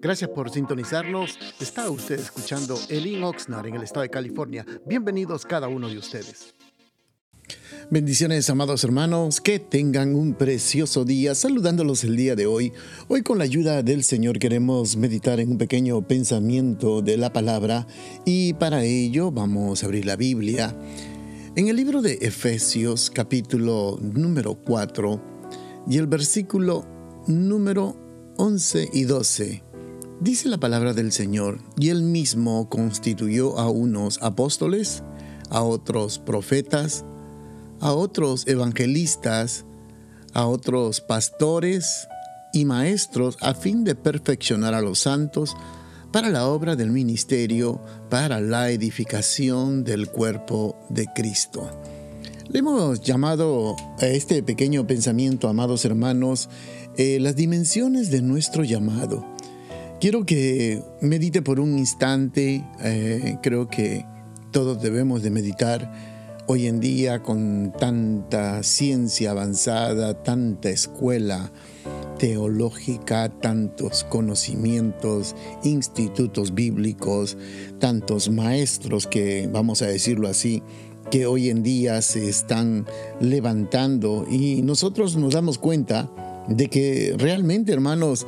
Gracias por sintonizarnos. Está usted escuchando Elin Oxnard en el estado de California. Bienvenidos cada uno de ustedes. Bendiciones, amados hermanos, que tengan un precioso día. Saludándolos el día de hoy. Hoy con la ayuda del Señor queremos meditar en un pequeño pensamiento de la palabra y para ello vamos a abrir la Biblia. En el libro de Efesios capítulo número 4 y el versículo número 11 y 12 Dice la palabra del Señor, y él mismo constituyó a unos apóstoles, a otros profetas, a otros evangelistas, a otros pastores y maestros a fin de perfeccionar a los santos para la obra del ministerio, para la edificación del cuerpo de Cristo. Le hemos llamado a este pequeño pensamiento, amados hermanos, eh, las dimensiones de nuestro llamado. Quiero que medite por un instante, eh, creo que todos debemos de meditar hoy en día con tanta ciencia avanzada, tanta escuela teológica, tantos conocimientos, institutos bíblicos, tantos maestros que, vamos a decirlo así, que hoy en día se están levantando y nosotros nos damos cuenta de que realmente, hermanos,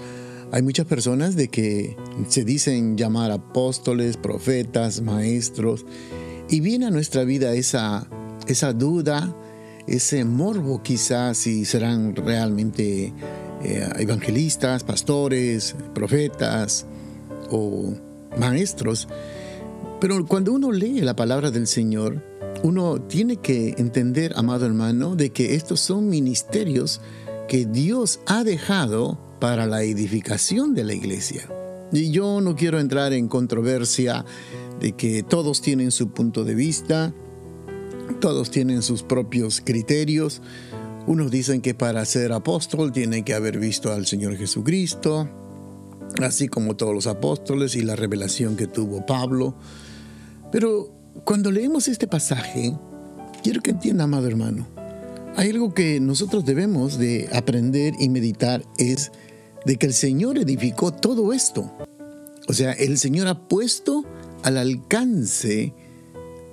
hay muchas personas de que se dicen llamar apóstoles, profetas, maestros, y viene a nuestra vida esa, esa duda, ese morbo quizás si serán realmente eh, evangelistas, pastores, profetas o maestros. Pero cuando uno lee la palabra del Señor, uno tiene que entender, amado hermano, de que estos son ministerios que Dios ha dejado para la edificación de la iglesia. Y yo no quiero entrar en controversia de que todos tienen su punto de vista, todos tienen sus propios criterios. Unos dicen que para ser apóstol tiene que haber visto al Señor Jesucristo, así como todos los apóstoles y la revelación que tuvo Pablo. Pero cuando leemos este pasaje, quiero que entienda, amado hermano, hay algo que nosotros debemos de aprender y meditar es de que el Señor edificó todo esto. O sea, el Señor ha puesto al alcance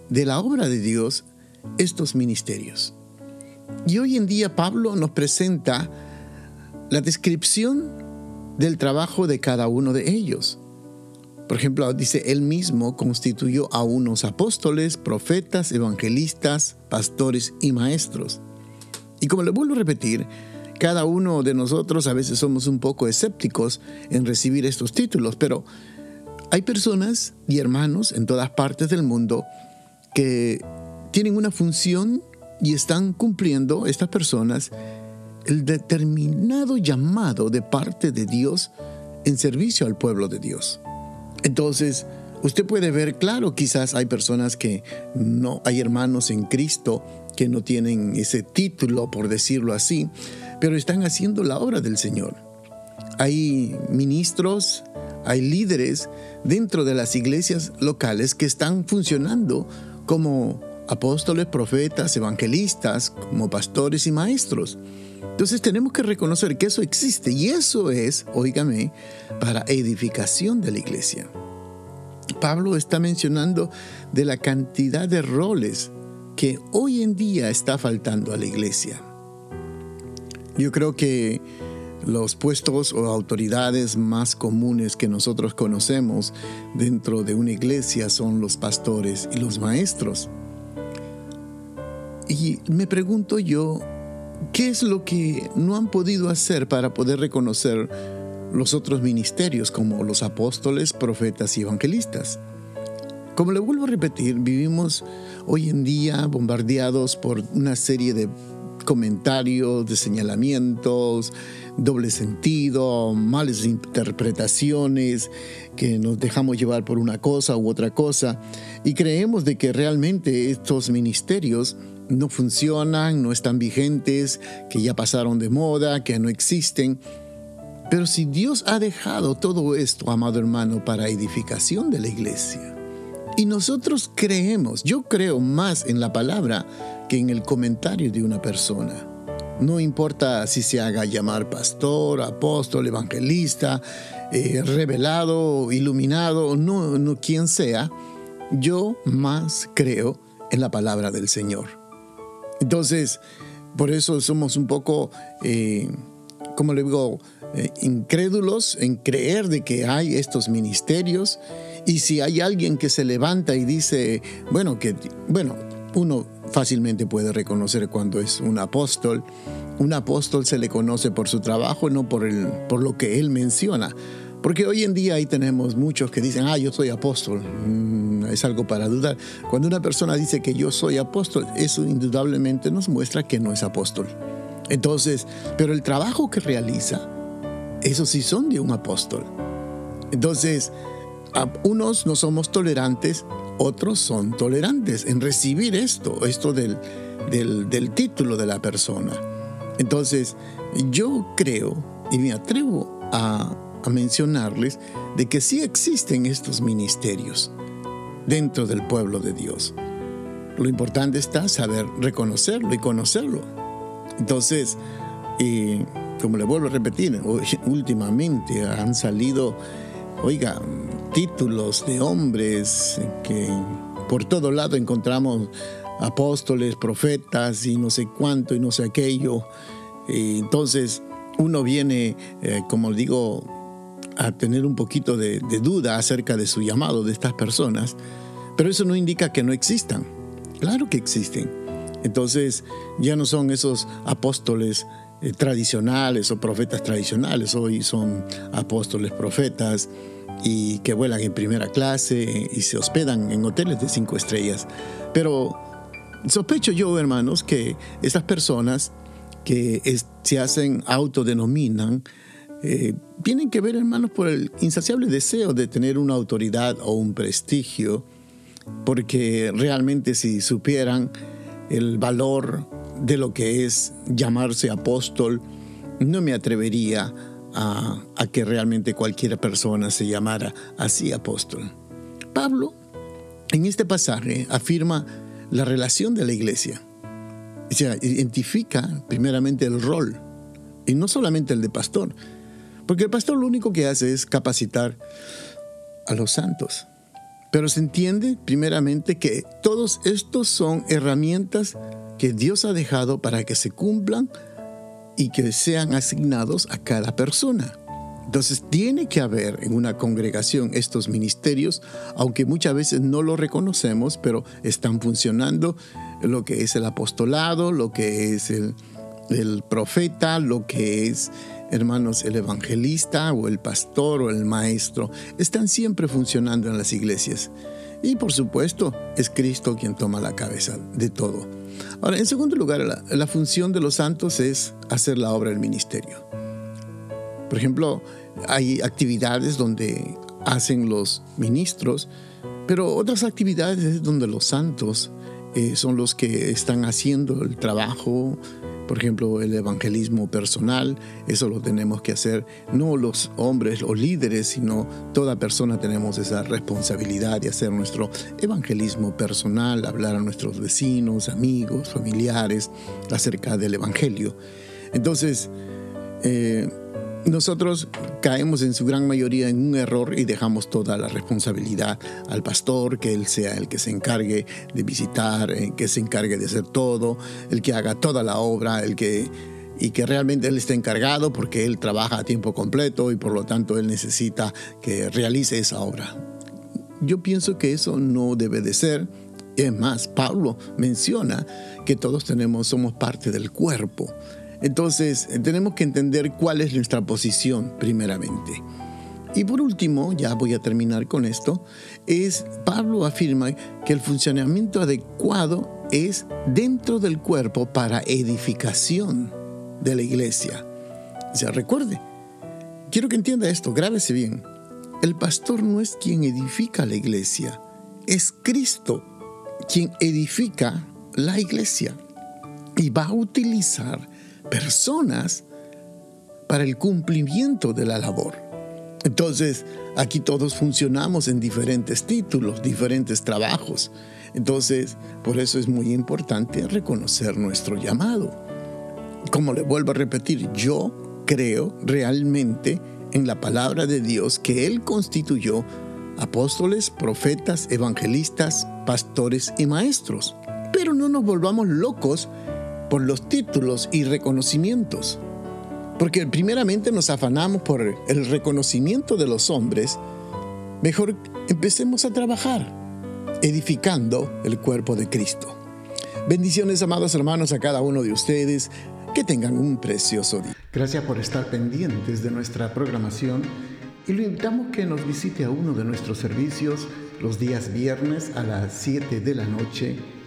de la obra de Dios estos ministerios. Y hoy en día Pablo nos presenta la descripción del trabajo de cada uno de ellos. Por ejemplo, dice, él mismo constituyó a unos apóstoles, profetas, evangelistas, pastores y maestros. Y como le vuelvo a repetir, cada uno de nosotros a veces somos un poco escépticos en recibir estos títulos, pero hay personas y hermanos en todas partes del mundo que tienen una función y están cumpliendo estas personas el determinado llamado de parte de Dios en servicio al pueblo de Dios. Entonces, usted puede ver, claro, quizás hay personas que no, hay hermanos en Cristo que no tienen ese título, por decirlo así, pero están haciendo la obra del Señor. Hay ministros, hay líderes dentro de las iglesias locales que están funcionando como apóstoles, profetas, evangelistas, como pastores y maestros. Entonces tenemos que reconocer que eso existe y eso es, oígame, para edificación de la iglesia. Pablo está mencionando de la cantidad de roles que hoy en día está faltando a la iglesia. Yo creo que los puestos o autoridades más comunes que nosotros conocemos dentro de una iglesia son los pastores y los maestros. Y me pregunto yo, ¿qué es lo que no han podido hacer para poder reconocer los otros ministerios como los apóstoles, profetas y evangelistas? Como le vuelvo a repetir, vivimos hoy en día bombardeados por una serie de comentarios, de señalamientos, doble sentido, malas interpretaciones, que nos dejamos llevar por una cosa u otra cosa y creemos de que realmente estos ministerios no funcionan, no están vigentes, que ya pasaron de moda, que no existen. Pero si Dios ha dejado todo esto, amado hermano, para edificación de la iglesia, y nosotros creemos, yo creo más en la palabra que en el comentario de una persona. No importa si se haga llamar pastor, apóstol, evangelista, eh, revelado, iluminado, no, no quien sea, yo más creo en la palabra del Señor. Entonces, por eso somos un poco, eh, como le digo, eh, incrédulos en creer de que hay estos ministerios. Y si hay alguien que se levanta y dice, bueno, que, bueno, uno fácilmente puede reconocer cuando es un apóstol. Un apóstol se le conoce por su trabajo, no por, el, por lo que él menciona. Porque hoy en día ahí tenemos muchos que dicen, ah, yo soy apóstol. Mm, es algo para dudar. Cuando una persona dice que yo soy apóstol, eso indudablemente nos muestra que no es apóstol. Entonces, pero el trabajo que realiza, eso sí son de un apóstol. Entonces, unos no somos tolerantes, otros son tolerantes en recibir esto, esto del, del, título de la persona. Entonces, yo creo y me atrevo a mencionarles de que sí existen estos ministerios dentro del pueblo de Dios. Lo importante está saber reconocerlo y conocerlo. Entonces, como le vuelvo a repetir, últimamente han salido, oiga, títulos de hombres que por todo lado encontramos apóstoles, profetas y no sé cuánto y no sé aquello. entonces, uno viene, eh, como digo, a tener un poquito de, duda acerca de su llamado de estas personas, pero eso no indica que no existan. Claro que existen. Entonces ya no son esos apóstoles eh, tradicionales o profetas tradicionales, hoy son apóstoles profetas y que vuelan en primera clase y se hospedan en hoteles de cinco estrellas. Pero sospecho yo, hermanos, que esas personas que se hacen, autodenominan, eh, tienen que ver, hermanos, por el insaciable deseo de tener una autoridad o un prestigio, porque realmente si supieran el valor de lo que es llamarse apóstol, no me atrevería a, que realmente cualquier persona se llamara así apóstol. Pablo, en este pasaje, afirma la relación de la iglesia. O sea, identifica primeramente el rol, y no solamente el de pastor, porque el pastor lo único que hace es capacitar a los santos. Pero se entiende primeramente que todos estos son herramientas que Dios ha dejado para que se cumplan y que sean asignados a cada persona. Entonces tiene que haber en una congregación estos ministerios, aunque muchas veces no lo reconocemos, pero están funcionando lo que es el apostolado, lo que es el, el profeta, lo que es hermanos, el evangelista o el pastor o el maestro están siempre funcionando en las iglesias. Y por supuesto, es Cristo quien toma la cabeza de todo. Ahora, en segundo lugar, la, función de los santos es hacer la obra del ministerio. Por ejemplo, hay actividades donde hacen los ministros, pero otras actividades es donde los santos eh, son los que están haciendo el trabajo, por ejemplo, el evangelismo personal, eso lo tenemos que hacer no los hombres o líderes, sino toda persona tenemos esa responsabilidad de hacer nuestro evangelismo personal, hablar a nuestros vecinos, amigos, familiares acerca del evangelio. Entonces, eh, nosotros caemos en su gran mayoría en un error y dejamos toda la responsabilidad al pastor, que él sea el que se encargue de visitar, eh, que se encargue de hacer todo, el que haga toda la obra, el que y que realmente él esté encargado porque él trabaja a tiempo completo y por lo tanto él necesita que realice esa obra. Yo pienso que eso no debe de ser. Es más, Pablo menciona que todos tenemos somos parte del cuerpo. Entonces, tenemos que entender cuál es nuestra posición primeramente. Y por último, ya voy a terminar con esto, es Pablo afirma que el funcionamiento adecuado es dentro del cuerpo para edificación de la iglesia. Sea, recuerde, quiero que entienda esto, grábese bien. El pastor no es quien edifica la iglesia, es Cristo quien edifica la iglesia y va a utilizar personas para el cumplimiento de la labor. Entonces, aquí todos funcionamos en diferentes títulos, diferentes trabajos. Entonces, por eso es muy importante reconocer nuestro llamado. como le vuelvo a repetir, yo creo realmente en la palabra de Dios que Él constituyó apóstoles, profetas, evangelistas, pastores y maestros. Pero no nos volvamos locos por los títulos y reconocimientos. Porque primeramente nos afanamos por el reconocimiento de los hombres, mejor empecemos a trabajar, edificando el cuerpo de Cristo. Bendiciones, amados hermanos, a cada uno de ustedes. Que tengan un precioso día. Gracias por estar pendientes de nuestra programación y lo invitamos que nos visite a uno de nuestros servicios los días viernes a las 7 de la noche